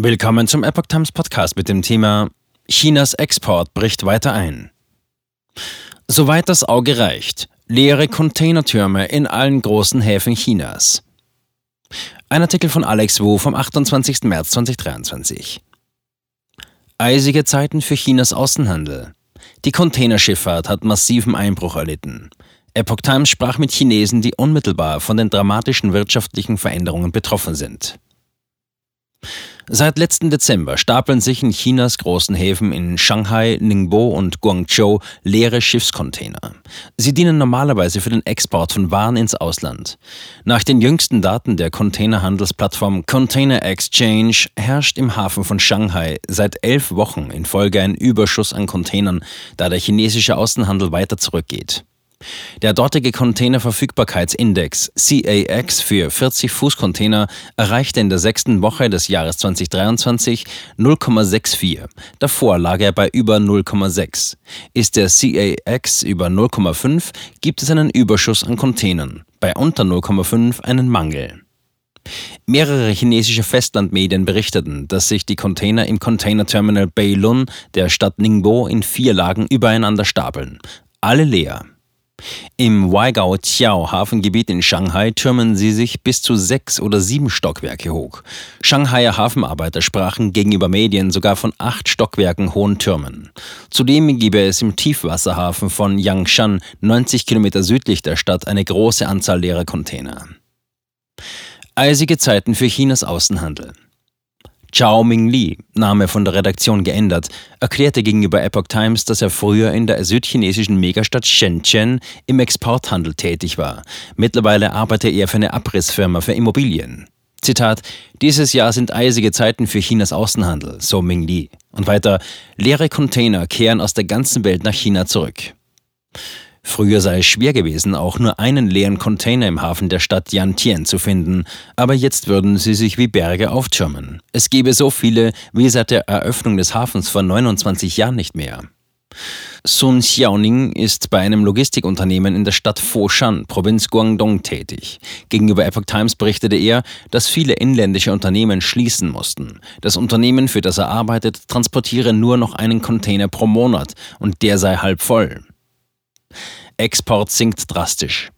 Willkommen zum Epoch Times Podcast mit dem Thema Chinas Export bricht weiter ein. Soweit das Auge reicht, leere Containertürme in allen großen Häfen Chinas. Ein Artikel von Alex Wu vom 28. März 2023. Eisige Zeiten für Chinas Außenhandel. Die Containerschifffahrt hat massiven Einbruch erlitten. Epoch Times sprach mit Chinesen, die unmittelbar von den dramatischen wirtschaftlichen Veränderungen betroffen sind. Seit letzten Dezember stapeln sich in Chinas großen Häfen in Shanghai, Ningbo und Guangzhou leere Schiffscontainer. Sie dienen normalerweise für den Export von Waren ins Ausland. Nach den jüngsten Daten der Containerhandelsplattform Container Exchange herrscht im Hafen von Shanghai seit elf Wochen in Folge ein Überschuss an Containern, da der chinesische Außenhandel weiter zurückgeht. Der dortige Containerverfügbarkeitsindex CAX für 40-Fuß-Container erreichte in der sechsten Woche des Jahres 2023 0,64. Davor lag er bei über 0,6. Ist der CAX über 0,5, gibt es einen Überschuss an Containern, bei unter 0,5 einen Mangel. Mehrere chinesische Festlandmedien berichteten, dass sich die Container im Containerterminal Beilun der Stadt Ningbo in vier Lagen übereinander stapeln. Alle leer. Im Waigao-Qiao-Hafengebiet in Shanghai türmen sie sich bis zu sechs oder sieben Stockwerke hoch. Shanghaier Hafenarbeiter sprachen gegenüber Medien sogar von acht Stockwerken hohen Türmen. Zudem gebe es im Tiefwasserhafen von Yangshan, 90 Kilometer südlich der Stadt, eine große Anzahl leerer Container. Eisige Zeiten für Chinas Außenhandel. Chao Ming-Li, Name von der Redaktion geändert, erklärte gegenüber Epoch Times, dass er früher in der südchinesischen Megastadt Shenzhen im Exporthandel tätig war. Mittlerweile arbeitet er für eine Abrissfirma für Immobilien. Zitat: Dieses Jahr sind eisige Zeiten für Chinas Außenhandel, so Ming-Li. Und weiter: Leere Container kehren aus der ganzen Welt nach China zurück. Früher sei es schwer gewesen, auch nur einen leeren Container im Hafen der Stadt Yantian zu finden, aber jetzt würden sie sich wie Berge auftürmen. Es gäbe so viele wie seit der Eröffnung des Hafens vor 29 Jahren nicht mehr. Sun Xiaoning ist bei einem Logistikunternehmen in der Stadt Foshan, Provinz Guangdong, tätig. Gegenüber Epoch Times berichtete er, dass viele inländische Unternehmen schließen mussten. Das Unternehmen, für das er arbeitet, transportiere nur noch einen Container pro Monat und der sei halb voll. Export sinkt drastisch.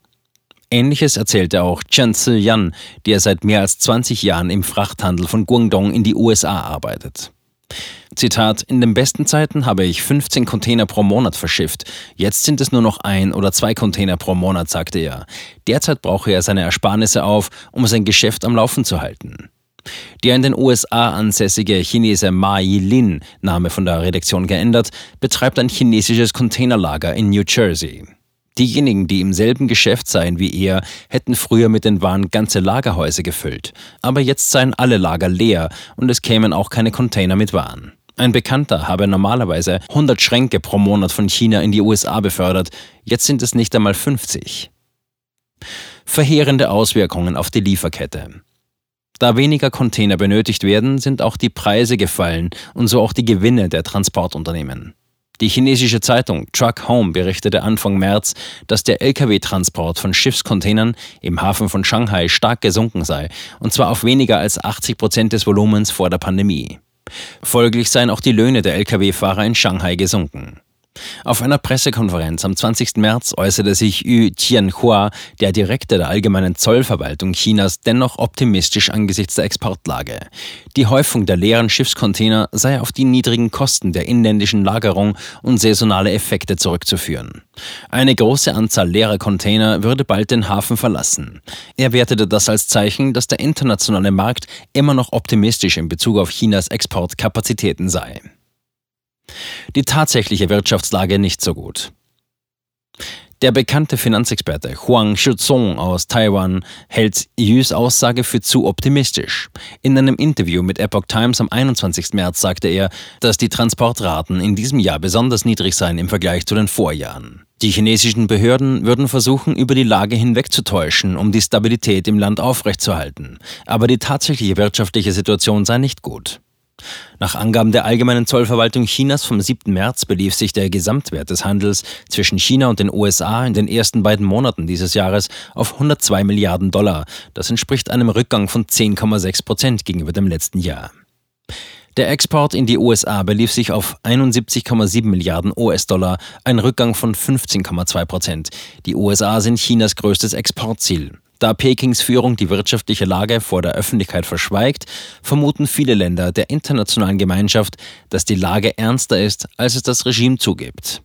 Ähnliches erzählte auch Chen Zi-Yan, der seit mehr als 20 Jahren im Frachthandel von Guangdong in die USA arbeitet. Zitat: In den besten Zeiten habe ich 15 Container pro Monat verschifft. Jetzt sind es nur noch ein oder zwei Container pro Monat, sagte er. Derzeit brauche er seine Ersparnisse auf, um sein Geschäft am Laufen zu halten. Der in den USA ansässige Chinese Ma Yilin, Name von der Redaktion geändert, betreibt ein chinesisches Containerlager in New Jersey. Diejenigen, die im selben Geschäft seien wie er, hätten früher mit den Waren ganze Lagerhäuser gefüllt. Aber jetzt seien alle Lager leer und es kämen auch keine Container mit Waren. Ein Bekannter habe normalerweise 100 Schränke pro Monat von China in die USA befördert, jetzt sind es nicht einmal 50. Verheerende Auswirkungen auf die Lieferkette. Da weniger Container benötigt werden, sind auch die Preise gefallen und so auch die Gewinne der Transportunternehmen. Die chinesische Zeitung Truck Home berichtete Anfang März, dass der Lkw-Transport von Schiffscontainern im Hafen von Shanghai stark gesunken sei, und zwar auf weniger als 80 Prozent des Volumens vor der Pandemie. Folglich seien auch die Löhne der Lkw-Fahrer in Shanghai gesunken. Auf einer Pressekonferenz am 20. März äußerte sich Yu Tianhua, der Direktor der Allgemeinen Zollverwaltung Chinas, dennoch optimistisch angesichts der Exportlage. Die Häufung der leeren Schiffscontainer sei auf die niedrigen Kosten der inländischen Lagerung und saisonale Effekte zurückzuführen. Eine große Anzahl leerer Container würde bald den Hafen verlassen. Er wertete das als Zeichen, dass der internationale Markt immer noch optimistisch in Bezug auf Chinas Exportkapazitäten sei die tatsächliche Wirtschaftslage nicht so gut. Der bekannte Finanzexperte Huang Shizong aus Taiwan hält Yus Aussage für zu optimistisch. In einem Interview mit Epoch Times am 21. März sagte er, dass die Transportraten in diesem Jahr besonders niedrig seien im Vergleich zu den Vorjahren. Die chinesischen Behörden würden versuchen, über die Lage hinwegzutäuschen, um die Stabilität im Land aufrechtzuerhalten. Aber die tatsächliche wirtschaftliche Situation sei nicht gut. Nach Angaben der Allgemeinen Zollverwaltung Chinas vom 7. März belief sich der Gesamtwert des Handels zwischen China und den USA in den ersten beiden Monaten dieses Jahres auf 102 Milliarden Dollar. Das entspricht einem Rückgang von 10,6 Prozent gegenüber dem letzten Jahr. Der Export in die USA belief sich auf 71,7 Milliarden US-Dollar, ein Rückgang von 15,2 Prozent. Die USA sind Chinas größtes Exportziel. Da Pekings Führung die wirtschaftliche Lage vor der Öffentlichkeit verschweigt, vermuten viele Länder der internationalen Gemeinschaft, dass die Lage ernster ist, als es das Regime zugibt.